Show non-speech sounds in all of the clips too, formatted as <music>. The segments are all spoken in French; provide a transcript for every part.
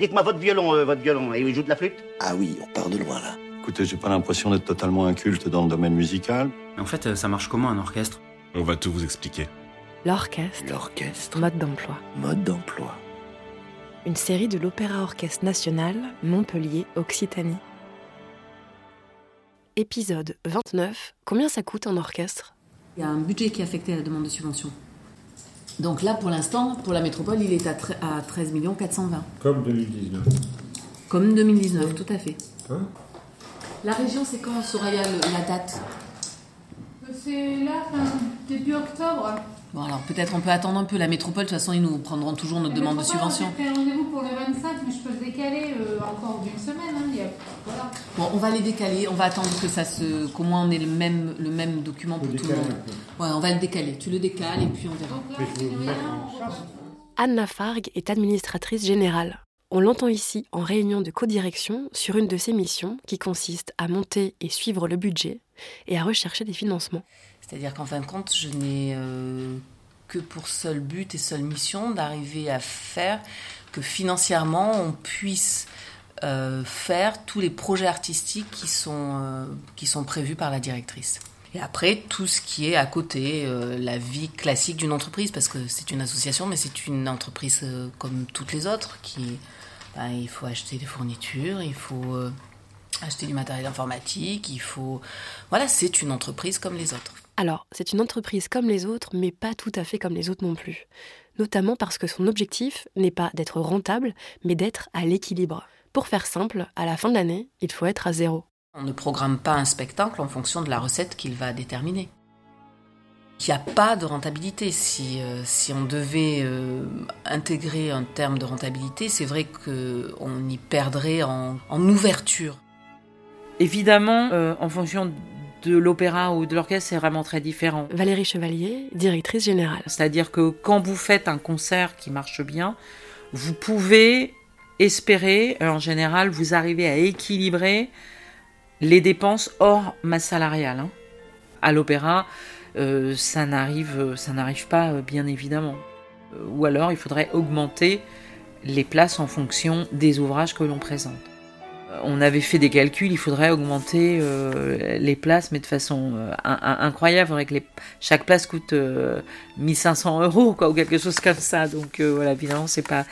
Dites-moi votre violon, euh, votre violon, et il joue de la flûte Ah oui, on part de loin là. Écoutez, j'ai pas l'impression d'être totalement inculte dans le domaine musical. Mais en fait, euh, ça marche comment un orchestre? On va tout vous expliquer. L'orchestre, L'orchestre, mode d'emploi. mode d'emploi. Une série de l'Opéra Orchestre National, Montpellier, Occitanie. Épisode 29. Combien ça coûte un orchestre? Il y a un budget qui est affecté à la demande de subvention. Donc là, pour l'instant, pour la métropole, il est à, à 13 420. Comme 2019. Comme 2019, tout à fait. Hein? La région, c'est quand, Soraya, le- la date? C'est là, fin, début octobre. Bon, alors peut-être on peut attendre un peu. La métropole, de toute façon, ils nous prendront toujours notre demande de subvention. J'ai rendez-vous pour le 25, mais je peux le décaler euh, encore d'une semaine. Hein, il y a- voilà. Bon, on va les décaler. On va attendre que ça se, qu'au moins on ait le même, le même document pour tout le monde. Ouais, on va le décaler. Tu le décales et puis on verra. Donc là, on. Anne Lafargue est administratrice générale. On l'entend ici en réunion de codirection sur une de ses missions qui consiste à monter et suivre le budget et à rechercher des financements. C'est-à-dire qu'en fin de compte, je n'ai euh, que pour seul but et seule mission d'arriver à faire que financièrement on puisse euh, faire tous les projets artistiques qui sont, euh, qui sont prévus par la directrice. Et après, tout ce qui est à côté, la vie classique d'une entreprise, parce que c'est une association, mais c'est une entreprise comme toutes les autres, qui, ben, il faut acheter des fournitures, il faut acheter du matériel informatique, il faut... Voilà, c'est une entreprise comme les autres. Alors, c'est une entreprise comme les autres, mais pas tout à fait comme les autres non plus. Notamment parce que son objectif n'est pas d'être rentable, mais d'être à l'équilibre. Pour faire simple, à la fin de l'année, il faut être à zéro. On ne programme pas un spectacle en fonction de la recette qu'il va déterminer. Il n'y a pas de rentabilité. Si, euh, si on devait euh, intégrer un terme de rentabilité, c'est vrai qu'on y perdrait en, en ouverture. Évidemment, euh, en fonction de l'opéra ou de l'orchestre, c'est vraiment très différent. Valérie Chevalier, directrice générale. C'est-à-dire que quand vous faites un concert qui marche bien, vous pouvez espérer, euh, en général, vous arrivez à équilibrer les dépenses hors masse salariale. hein. À l'opéra, euh, ça n'arrive, ça n'arrive pas, euh, bien évidemment. Euh, Ou alors, il faudrait augmenter les places en fonction des ouvrages que l'on présente. On avait fait des calculs, il faudrait augmenter euh, les places, mais de façon euh, in- in- incroyable. Chaque place coûte euh, 1500 euros, ou quelque chose comme ça. Donc euh, voilà, évidemment, c'est pas,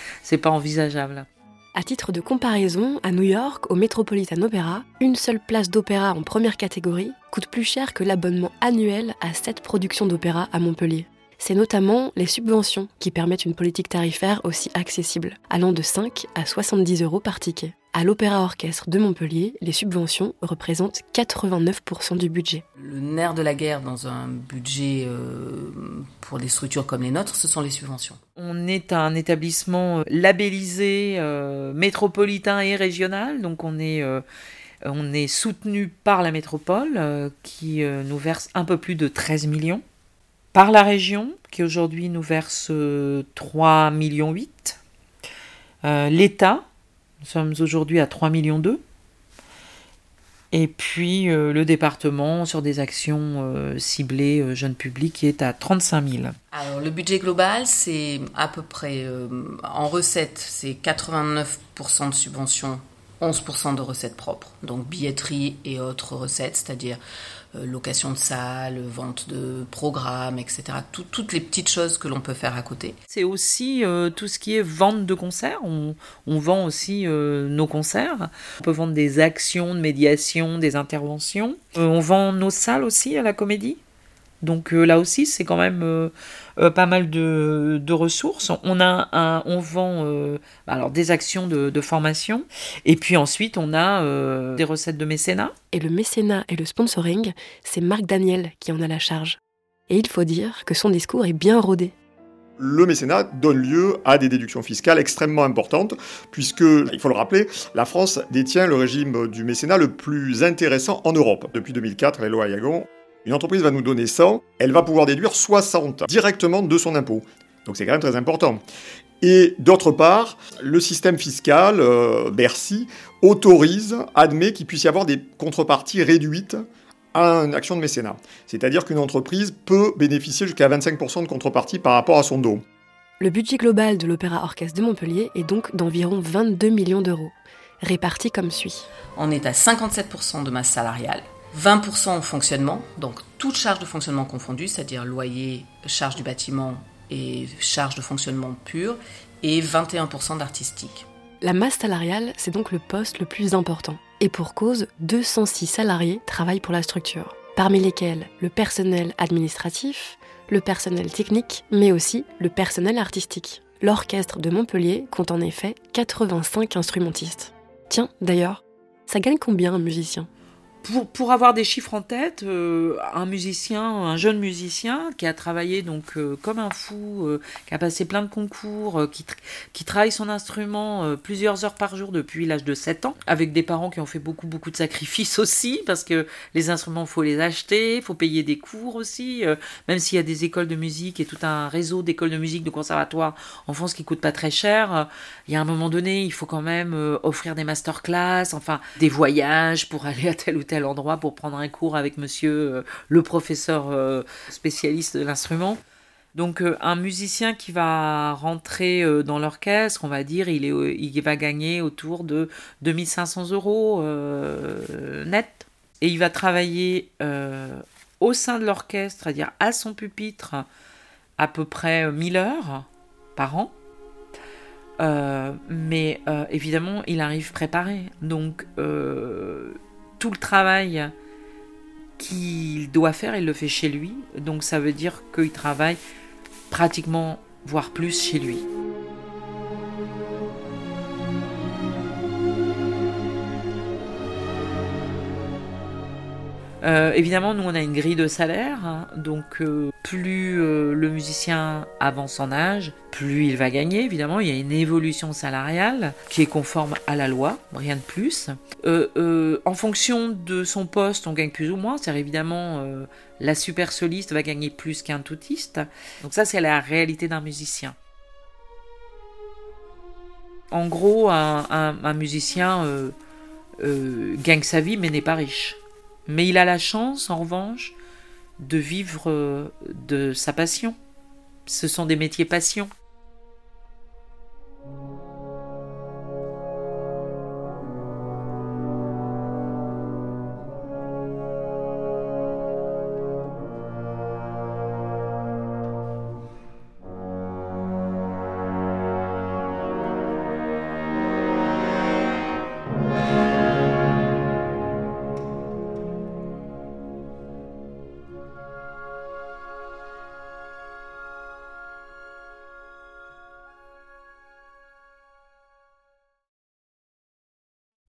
pas envisageable. À titre de comparaison, à New York, au Metropolitan Opera, une seule place d'opéra en première catégorie coûte plus cher que l'abonnement annuel à 7 productions d'opéra à Montpellier. C'est notamment les subventions qui permettent une politique tarifaire aussi accessible, allant de 5 à 70 euros par ticket. À l'Opéra Orchestre de Montpellier, les subventions représentent 89% du budget. Le nerf de la guerre dans un budget euh, pour des structures comme les nôtres, ce sont les subventions. On est un établissement euh, labellisé euh, métropolitain et régional, donc on est, euh, on est soutenu par la métropole euh, qui euh, nous verse un peu plus de 13 millions, par la région qui aujourd'hui nous verse euh, 3 millions 8, Euh, l'État, nous sommes aujourd'hui à 3 millions 2, et puis euh, le département sur des actions euh, ciblées euh, jeunes publics est à 35 000. Alors le budget global, c'est à peu près en recettes, c'est 89% de subventions, 11% de recettes propres. Donc billetterie et autres recettes, c'est-à-dire euh, location de salles, vente de programmes, etc. Tout- toutes les petites choses que l'on peut faire à côté. C'est aussi euh, tout ce qui est vente de concerts. On, vend aussi euh, nos concerts. On peut vendre des actions de médiation, des interventions. On vend nos salles aussi à la comédie? Donc euh, là aussi, c'est quand même euh, euh, pas mal de, de ressources. On a un, on vend euh, alors des actions de, de formation, et puis ensuite on a euh, des recettes de mécénat. Et le mécénat et le sponsoring, c'est Marc Daniel qui en a la charge. Et il faut dire que son discours est bien rodé. le mécénat donne lieu à des déductions fiscales extrêmement importantes, puisque, il faut le rappeler, la France détient le régime du mécénat le plus intéressant en Europe. Depuis 2004, les lois Ayagon, une entreprise va nous donner 100, elle va pouvoir déduire 60 directement de son impôt. Donc c'est quand même très important. Et d'autre part, le système fiscal, euh, Bercy, autorise, admet qu'il puisse y avoir des contreparties réduites à une action de mécénat. C'est-à-dire qu'une entreprise peut bénéficier jusqu'à 25% de contrepartie par rapport à son don. Le budget global de l'Opéra Orchestre de Montpellier est donc d'environ 22 millions d'euros, répartis comme suit. On est à 57% de masse salariale, 20% au fonctionnement, donc toute charge de fonctionnement confondue, c'est-à-dire loyer, charge du bâtiment et charge de fonctionnement pure, et 21% d'artistique. La masse salariale, c'est donc le poste le plus important. Et pour cause, 206 salariés travaillent pour la structure, parmi lesquels le personnel administratif, le personnel technique, mais aussi le personnel artistique. L'orchestre de Montpellier compte en effet 85 instrumentistes. Tiens, d'ailleurs, ça gagne combien un musicien? Pour, avoir des chiffres en tête, euh, un musicien, un jeune musicien qui a travaillé donc euh, comme un fou, euh, qui a passé plein de concours, qui, qui, travaille son instrument plusieurs heures par jour depuis l'âge de 7 ans, avec des parents qui ont fait beaucoup beaucoup de sacrifices <laughs> aussi, parce que les instruments, faut les acheter, il faut payer des cours aussi, même s'il y a des écoles de musique et tout un réseau d'écoles de musique, de conservatoires en France qui coûte pas très cher, il y a un moment donné, il faut quand même offrir des masterclass, enfin des voyages pour <laughs> aller à tel ou tel endroit pour prendre un cours avec monsieur euh, le professeur euh, spécialiste de l'instrument. Donc euh, un musicien qui va rentrer dans l'orchestre, on va dire, il, est, il va gagner autour de 2500 euros net. Et il va travailler au sein de l'orchestre, c'est-à-dire à son pupitre, à peu près 1000 heures par an. mais évidemment, il arrive préparé. Donc, tout le travail qu'il doit faire, il le fait chez lui. Donc ça veut dire qu'il travaille pratiquement, voire plus chez lui. Euh, évidemment, nous, on a une grille de salaire, hein. donc euh, plus euh, le musicien avance en âge, plus il va gagner. Évidemment, il y a une évolution salariale qui est conforme à la loi, rien de plus. en fonction de son poste, on gagne plus ou moins. C'est évidemment la super soliste va gagner plus qu'un toutiste. Donc ça, c'est la réalité d'un musicien. En gros, un musicien gagne sa vie mais n'est pas riche. Mais il a la chance, en revanche, de vivre euh, de sa passion. Ce sont des métiers passion.